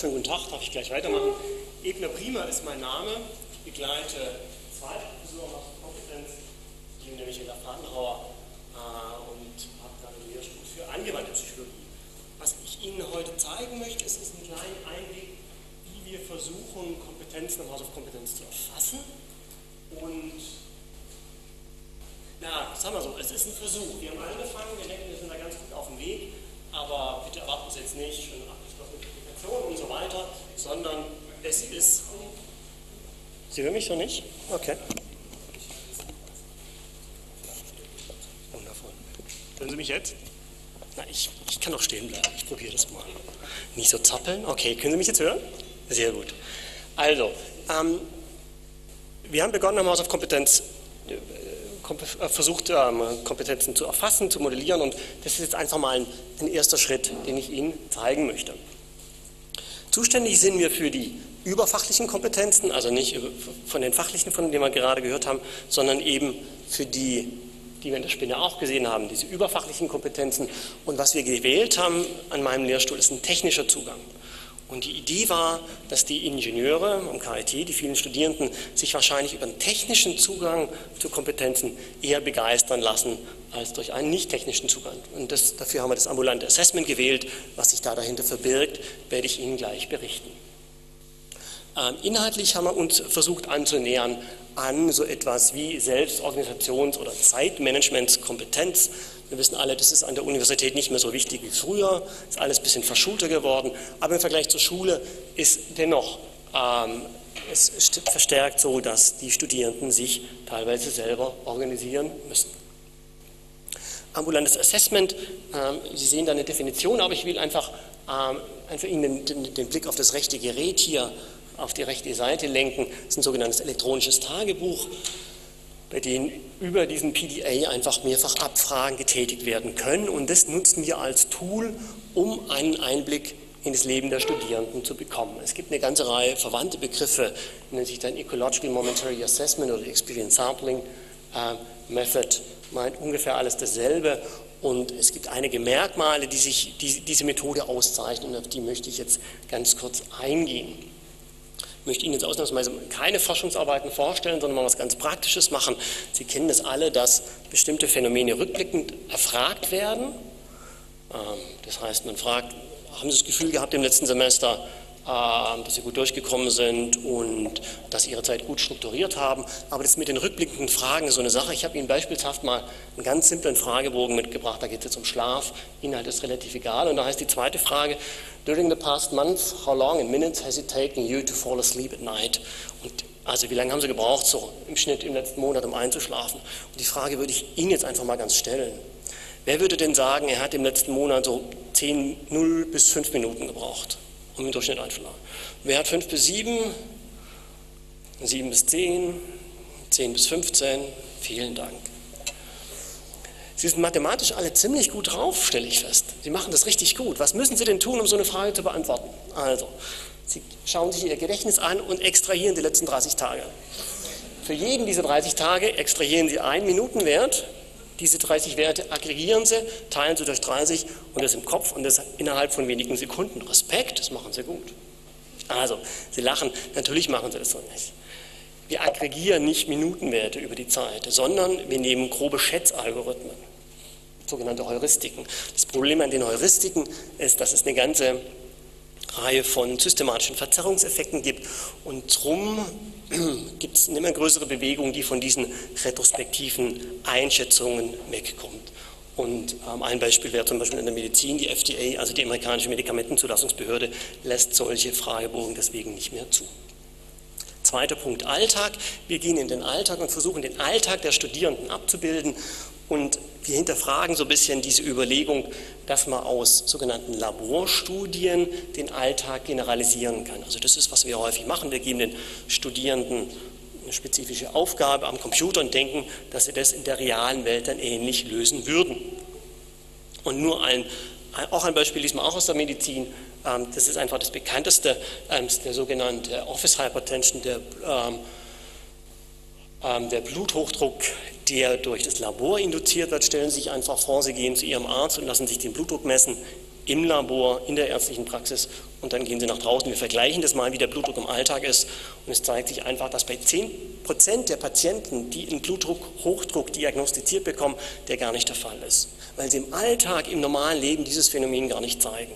schönen guten Tag, darf ich gleich weitermachen. Ebner Prima ist mein Name, ich begleite zweite Professur nach Kompetenz, die nämlich der Fadenhauer äh, und habe dann einen Lehrstuhl für angewandte Psychologie. Was ich Ihnen heute zeigen möchte, ist, ist ein kleiner Einblick, wie wir versuchen, Kompetenzen im Haus auf Kompetenz zu erfassen und na, sagen wir so, es ist ein Versuch. Wir haben angefangen, wir denken, wir sind da ganz gut auf dem Weg, aber bitte erwarten Sie jetzt nicht schon abgeschlossene Publikationen und so weiter, sondern es ist. Sie hören mich schon nicht? Okay. Wundervoll. Hören Sie mich jetzt? Na, ich, ich kann doch stehen bleiben. Ich probiere das mal. Nicht so zappeln. Okay, können Sie mich jetzt hören? Sehr gut. Also, ähm, wir haben begonnen am Haus auf Kompetenz äh, versucht, ähm, Kompetenzen zu erfassen, zu modellieren und das ist jetzt einfach mal ein, ein erster Schritt, den ich Ihnen zeigen möchte. Zuständig sind wir für die überfachlichen Kompetenzen, also nicht von den fachlichen, von denen wir gerade gehört haben, sondern eben für die, die wir in der Spinne auch gesehen haben, diese überfachlichen Kompetenzen. Und was wir gewählt haben an meinem Lehrstuhl ist ein technischer Zugang. Und die Idee war, dass die Ingenieure am KIT, die vielen Studierenden, sich wahrscheinlich über einen technischen Zugang zu Kompetenzen eher begeistern lassen als durch einen nicht technischen Zugang. Und das, dafür haben wir das ambulante Assessment gewählt. Was sich da dahinter verbirgt, werde ich Ihnen gleich berichten. Ähm, inhaltlich haben wir uns versucht anzunähern an so etwas wie Selbstorganisations- oder Zeitmanagementskompetenz. Wir wissen alle, das ist an der Universität nicht mehr so wichtig wie früher, ist alles ein bisschen verschulter geworden, aber im Vergleich zur Schule ist dennoch ähm, es verstärkt so, dass die Studierenden sich teilweise selber organisieren müssen. Ambulantes Assessment, ähm, Sie sehen da eine Definition, aber ich will einfach, ähm, einfach Ihnen den, den Blick auf das rechte Gerät hier auf die rechte Seite lenken. Das ist ein sogenanntes elektronisches Tagebuch bei denen über diesen PDA einfach mehrfach Abfragen getätigt werden können. Und das nutzen wir als Tool, um einen Einblick in das Leben der Studierenden zu bekommen. Es gibt eine ganze Reihe verwandte Begriffe, nennt sich dann Ecological Momentary Assessment oder Experience Sampling äh, Method, meint ungefähr alles dasselbe. Und es gibt einige Merkmale, die sich die, diese Methode auszeichnen, und auf die möchte ich jetzt ganz kurz eingehen. Ich möchte Ihnen jetzt ausnahmsweise keine Forschungsarbeiten vorstellen, sondern mal was ganz Praktisches machen. Sie kennen das alle, dass bestimmte Phänomene rückblickend erfragt werden. Ähm, das heißt, man fragt, haben Sie das Gefühl gehabt im letzten Semester, dass sie gut durchgekommen sind und dass sie ihre Zeit gut strukturiert haben. Aber das mit den rückblickenden Fragen ist so eine Sache. Ich habe Ihnen beispielshaft mal einen ganz simplen Fragebogen mitgebracht. Da geht es jetzt um Schlaf. Inhalt ist relativ egal. Und da heißt die zweite Frage, during the past month, how long in minutes has it taken you to fall asleep at night? Und also wie lange haben Sie gebraucht, so im Schnitt im letzten Monat, um einzuschlafen? Und die Frage würde ich Ihnen jetzt einfach mal ganz stellen. Wer würde denn sagen, er hat im letzten Monat so 10, 0 bis 5 Minuten gebraucht? Um im Durchschnitt einzuladen. Wer hat 5 bis 7? 7 bis 10? 10 bis 15? Vielen Dank. Sie sind mathematisch alle ziemlich gut drauf, stelle ich fest. Sie machen das richtig gut. Was müssen Sie denn tun, um so eine Frage zu beantworten? Also, Sie schauen sich Ihr Gedächtnis an und extrahieren die letzten 30 Tage. Für jeden dieser 30 Tage extrahieren Sie einen Minutenwert diese 30 Werte aggregieren Sie, teilen Sie durch 30 und das im Kopf und das innerhalb von wenigen Sekunden. Respekt, das machen Sie gut. Also, Sie lachen, natürlich machen Sie das so nicht. Wir aggregieren nicht Minutenwerte über die Zeit, sondern wir nehmen grobe Schätzalgorithmen, sogenannte Heuristiken. Das Problem an den Heuristiken ist, dass es eine ganze Reihe von systematischen Verzerrungseffekten gibt und darum gibt es eine immer größere Bewegung, die von diesen retrospektiven Einschätzungen wegkommt. Und ähm, ein Beispiel wäre zum Beispiel in der Medizin, die FDA, also die amerikanische Medikamentenzulassungsbehörde, lässt solche Fragebogen deswegen nicht mehr zu. Zweiter Punkt, Alltag. Wir gehen in den Alltag und versuchen den Alltag der Studierenden abzubilden und wir hinterfragen so ein bisschen diese Überlegung, dass man aus sogenannten Laborstudien den Alltag generalisieren kann. Also das ist, was wir häufig machen. Wir geben den Studierenden eine spezifische Aufgabe am Computer und denken, dass sie das in der realen Welt dann ähnlich lösen würden. Und nur ein, auch ein Beispiel liest man auch aus der Medizin. Ähm, das ist einfach das bekannteste, ähm, der sogenannte Office Hypertension, der ähm, der Bluthochdruck der durch das Labor induziert wird, stellen Sie sich einfach vor, Sie gehen zu Ihrem Arzt und lassen sich den Blutdruck messen im Labor, in der ärztlichen Praxis und dann gehen sie nach draußen. Wir vergleichen das mal, wie der Blutdruck im Alltag ist. Und es zeigt sich einfach, dass bei 10% der Patienten, die einen Blutdruck, Hochdruck diagnostiziert bekommen, der gar nicht der Fall ist. Weil sie im Alltag, im normalen Leben dieses Phänomen gar nicht zeigen.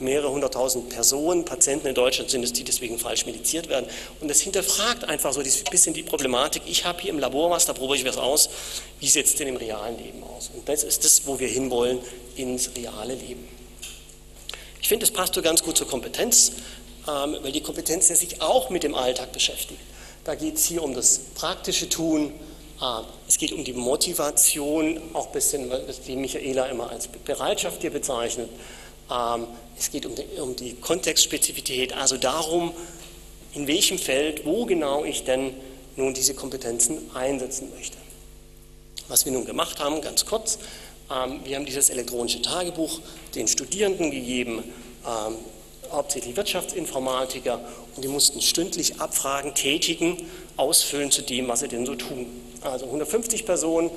Mehrere hunderttausend Personen, Patienten in Deutschland sind es, die deswegen falsch mediziert werden. Und das hinterfragt einfach so ein bisschen die Problematik. Ich habe hier im Labor was, da probiere ich was aus. Wie sieht es denn im realen Leben aus? Und das ist das, wo wir hinwollen, ins reale Leben. Ich finde, das passt so ganz gut zur Kompetenz, ähm, weil die Kompetenz ja sich auch mit dem Alltag beschäftigt. Da geht es hier um das praktische Tun, ähm, es geht um die Motivation, auch ein bisschen, wie Michaela immer als Bereitschaft hier bezeichnet. Ähm, es geht um die, um die Kontextspezifität, also darum, in welchem Feld, wo genau ich denn nun diese Kompetenzen einsetzen möchte. Was wir nun gemacht haben, ganz kurz, wir haben dieses elektronische Tagebuch den Studierenden gegeben, ähm, hauptsächlich Wirtschaftsinformatiker, und die mussten stündlich Abfragen tätigen, ausfüllen zu dem, was sie denn so tun. Also 150 Personen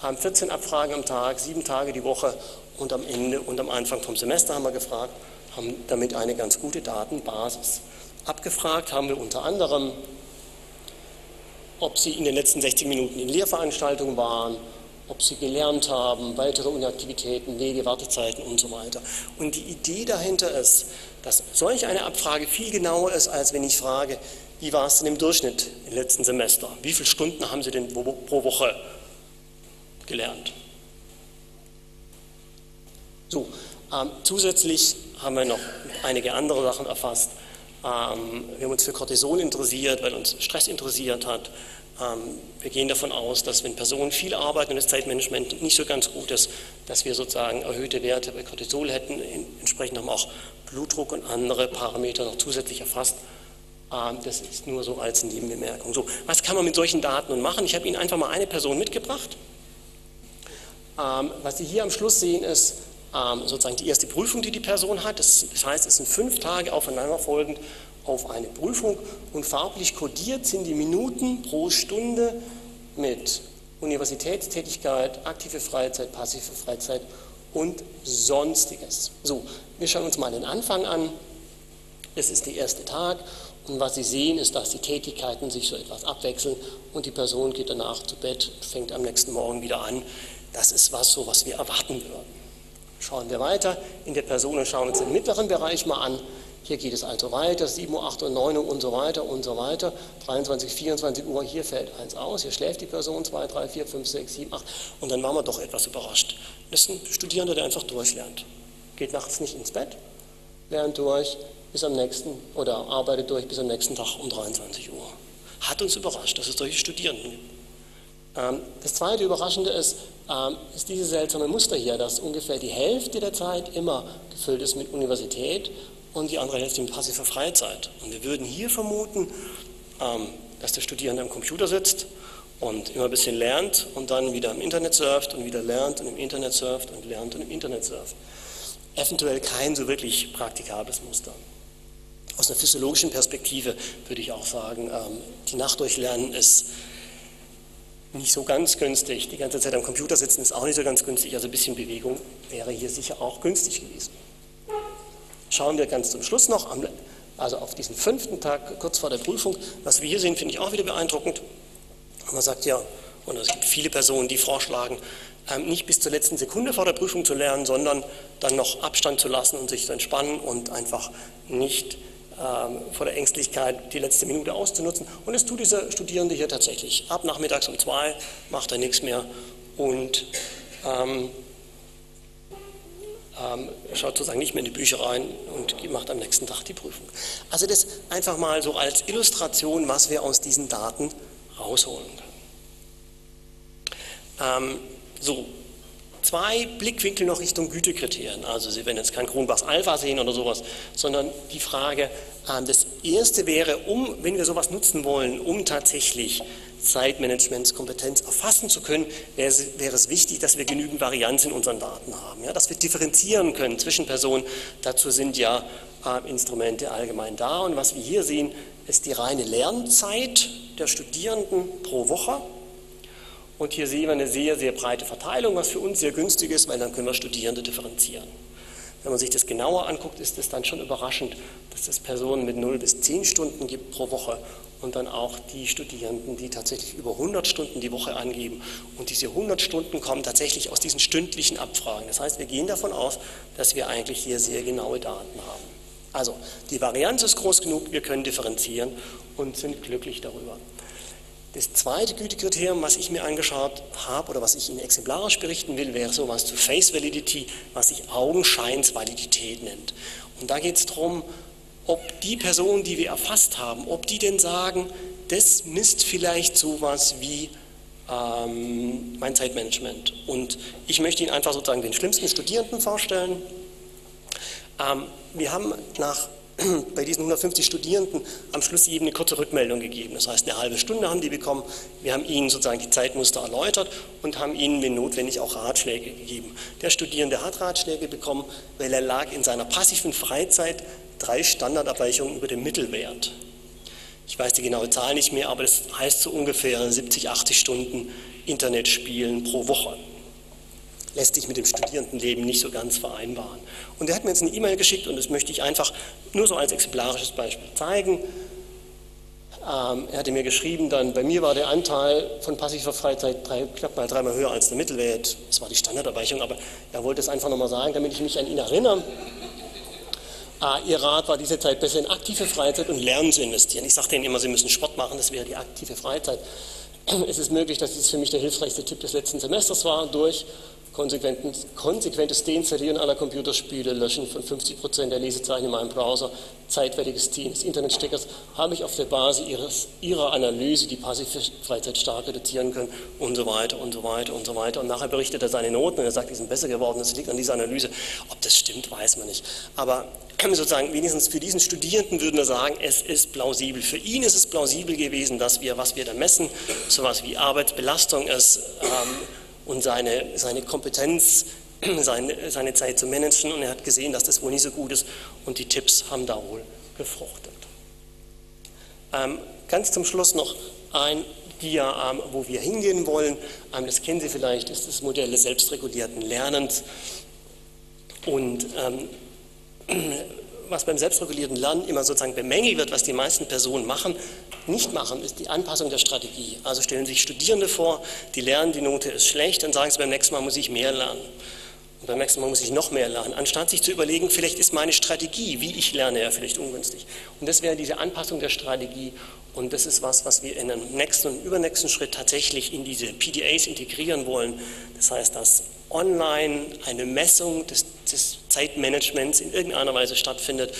haben 14 Abfragen am Tag, sieben Tage die Woche und am Ende und am Anfang vom Semester haben wir gefragt, haben damit eine ganz gute Datenbasis. Abgefragt haben wir unter anderem, ob sie in den letzten 60 Minuten in Lehrveranstaltungen waren, ob sie gelernt haben, weitere Inaktivitäten, Wege, Wartezeiten und so weiter. Und die Idee dahinter ist, dass solch eine Abfrage viel genauer ist, als wenn ich frage, wie war es denn im Durchschnitt im letzten Semester? Wie viele Stunden haben Sie denn pro Woche gelernt? So, ähm, zusätzlich haben wir noch einige andere Sachen erfasst. Ähm, wir haben uns für Cortison interessiert, weil uns Stress interessiert hat. Ähm, wir gehen davon aus, dass wenn Personen viel arbeiten und das Zeitmanagement nicht so ganz gut ist, dass wir sozusagen erhöhte Werte bei Cortisol hätten. Entsprechend haben wir auch Blutdruck und andere Parameter noch zusätzlich erfasst. Ähm, das ist nur so als Nebenbemerkung. So, was kann man mit solchen Daten nun machen? Ich habe Ihnen einfach mal eine Person mitgebracht. Ähm, was Sie hier am Schluss sehen, ist sozusagen die erste Prüfung, die die Person hat. Das heißt, es sind fünf Tage aufeinanderfolgend auf eine Prüfung und farblich kodiert sind die Minuten pro Stunde mit Universitätstätigkeit, aktive Freizeit, passive Freizeit und Sonstiges. So, wir schauen uns mal den Anfang an. Es ist der erste Tag und was Sie sehen, ist, dass die Tätigkeiten sich so etwas abwechseln und die Person geht danach zu Bett, fängt am nächsten Morgen wieder an. Das ist was so, was wir erwarten würden. Schauen wir weiter in der Person und schauen uns den mittleren Bereich mal an. Hier geht es also weiter, 7 Uhr, 8 Uhr, 9 Uhr und so weiter und so weiter. 23, 24 Uhr, hier fällt eins aus, hier schläft die Person, 2, 3, 4, 5, 6, 7, 8 und dann waren wir doch etwas überrascht. Das ist ein Studierender, der einfach durchlernt. Geht nachts nicht ins Bett, lernt durch bis am nächsten oder arbeitet durch bis am nächsten Tag um 23 Uhr. Hat uns überrascht, dass es solche Studierenden gibt. Ähm, das zweite Überraschende ist, ähm, ist dieses seltsame Muster hier, dass ungefähr die Hälfte der Zeit immer gefüllt ist mit Universität und die andere Hälfte mit passiver Freizeit. Und wir würden hier vermuten, ähm, dass der Studierende am Computer sitzt und immer ein bisschen lernt und dann wieder im Internet surft und wieder lernt und im Internet surft und lernt und im Internet surft. Eventuell kein so wirklich praktikables Muster. Aus einer physiologischen Perspektive würde ich auch sagen, ähm, die Nacht durchlernen ist nicht so ganz günstig. Die ganze Zeit am Computer sitzen ist auch nicht so ganz günstig, also ein bisschen Bewegung wäre hier sicher auch günstig gewesen. Schauen wir ganz zum Schluss noch, also auf diesen fünften Tag kurz vor der Prüfung. Was wir hier sehen, finde ich auch wieder beeindruckend. Man sagt ja, und es gibt viele Personen, die vorschlagen, ähm, nicht bis zur letzten Sekunde vor der Prüfung zu lernen, sondern dann noch Abstand zu lassen und sich zu entspannen und einfach nicht ähm, vor der Ängstlichkeit die letzte Minute auszunutzen. Und das tut dieser Studierende hier tatsächlich. Ab nachmittags um zwei macht er nichts mehr und ähm, ähm, schaut sozusagen nicht mehr in die Bücher rein und macht am nächsten Tag die Prüfung. Also das einfach mal so als Illustration, was wir aus diesen Daten rausholen können. Ähm, so, zwei Blickwinkel noch Richtung Gütekriterien. Also Sie werden jetzt kein Kronbachs Alpha sehen oder sowas, sondern die Frage, äh, das erste wäre, um, wenn wir sowas nutzen wollen, um tatsächlich Zeitmanagementskompetenz erfassen zu können, wäre, wäre, es wichtig, dass wir genügend Varianz in unseren Daten haben, ja, dass wir differenzieren können zwischen Personen. Dazu sind ja äh, Instrumente allgemein da. Und was wir hier sehen, ist die reine Lernzeit der Studierenden pro Woche. Und hier sehen wir eine sehr, sehr breite Verteilung, was für uns sehr günstig ist, weil dann können wir Studierende differenzieren. Wenn man sich das genauer anguckt, ist es dann schon überraschend, dass es Personen mit 0 bis 10 Stunden gibt pro Woche und dann auch die Studierenden, die tatsächlich über 100 Stunden die Woche angeben. Und diese 100 Stunden kommen tatsächlich aus diesen stündlichen Abfragen. Das heißt, wir gehen davon aus, dass wir eigentlich hier sehr genaue Daten haben. Also, die Varianz ist groß genug, wir können differenzieren und sind glücklich darüber. Das zweite Gütekriterium, was ich mir angeschaut habe oder was ich Ihnen exemplarisch berichten will, wäre sowas zu Face Validity, was sich Augenscheinsvalidität nennt. Und da geht es darum, ob die Personen, die wir erfasst haben, ob die denn sagen, das misst vielleicht sowas wie ähm, mein Zeitmanagement. Und ich möchte Ihnen einfach sozusagen den schlimmsten Studierenden vorstellen. Ähm, wir haben nach bei diesen 150 Studierenden am Schluss jedem eine kurze Rückmeldung gegeben. Das heißt, eine halbe Stunde haben die bekommen. Wir haben ihnen sozusagen die Zeitmuster erläutert und haben ihnen, wenn notwendig, auch Ratschläge gegeben. Der Studierende hat Ratschläge bekommen, weil er lag in seiner passiven Freizeit drei Standardabweichungen über dem Mittelwert. Ich weiß die genaue Zahl nicht mehr, aber das heißt so ungefähr 70, 80 Stunden Internetspielen pro Woche. Lässt sich mit dem Studierendenleben nicht so ganz vereinbaren. Und er hat mir jetzt eine E-Mail geschickt und das möchte ich einfach nur so als exemplarisches Beispiel zeigen. Ähm, er hatte mir geschrieben, dann bei mir war der Anteil von passiver Freizeit drei, knapp mal dreimal höher als der Mittelwert. Das war die Standardabweichung, aber er wollte es einfach nochmal sagen, damit ich mich an ihn erinnere. Ah, Ihr Rat war diese Zeit besser in aktive Freizeit und Lernen zu investieren. Ich sagte Ihnen immer, Sie müssen Sport machen, das wäre die aktive Freizeit. Es ist möglich, dass dies für mich der hilfreichste Tipp des letzten Semesters war, durch konsequentes Deinstallieren aller Computerspiele, Löschen von 50 Prozent der Lesezeichen in meinem Browser, zeitweiliges Ziehen des Internetsteckers, habe ich auf der Basis ihres, ihrer Analyse die passive Freizeit stark reduzieren können und so weiter und so weiter und so weiter. Und nachher berichtet er seine Noten und er sagt, die sind besser geworden. Das liegt an dieser Analyse. Ob das stimmt, weiß man nicht. Aber sozusagen wenigstens für diesen Studierenden würden wir sagen, es ist plausibel. Für ihn ist es plausibel gewesen, dass wir, was wir da messen, sowas wie Arbeitsbelastung ist, ähm, und seine, seine Kompetenz, seine, seine Zeit zu managen. Und er hat gesehen, dass das wohl nicht so gut ist und die Tipps haben da wohl gefruchtet. Ähm, ganz zum Schluss noch ein Dia, ähm, wo wir hingehen wollen. Ähm, das kennen Sie vielleicht, ist das Modell des selbstregulierten Lernens. Und ähm, was beim selbstregulierten Lernen immer sozusagen bemängelt wird, was die meisten Personen machen, nicht machen, ist die Anpassung der Strategie. Also stellen sich Studierende vor, die lernen, die Note ist schlecht, dann sagen sie, beim nächsten Mal muss ich mehr lernen. Und beim nächsten Mal muss ich noch mehr lernen, anstatt sich zu überlegen, vielleicht ist meine Strategie, wie ich lerne, ja vielleicht ungünstig. Und das wäre diese Anpassung der Strategie. Und das ist was, was wir in einem nächsten und übernächsten Schritt tatsächlich in diese PDAs integrieren wollen. Das heißt, dass online eine Messung des, des Zeitmanagements in irgendeiner Weise stattfindet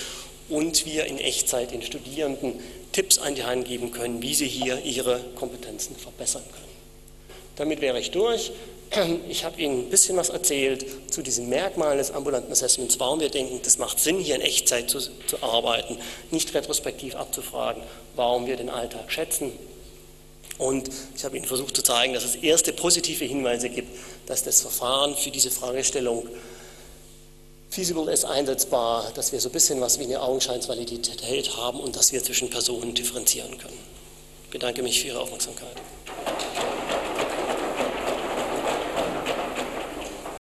und wir in Echtzeit den Studierenden Tipps an die Hand geben können, wie sie hier ihre Kompetenzen verbessern können. Damit wäre ich durch. Ich habe Ihnen ein bisschen was erzählt zu diesen Merkmalen des ambulanten Assessments, warum wir denken, das macht Sinn, hier in Echtzeit zu, zu arbeiten, nicht retrospektiv abzufragen, warum wir den Alltag schätzen. Und ich habe Ihnen versucht zu zeigen, dass es erste positive Hinweise gibt, dass das Verfahren für diese Fragestellung feasible ist, einsetzbar, dass wir so ein bisschen was wie eine Augenscheinsvalidität haben und dass wir zwischen Personen differenzieren können. Ich bedanke mich für Ihre Aufmerksamkeit.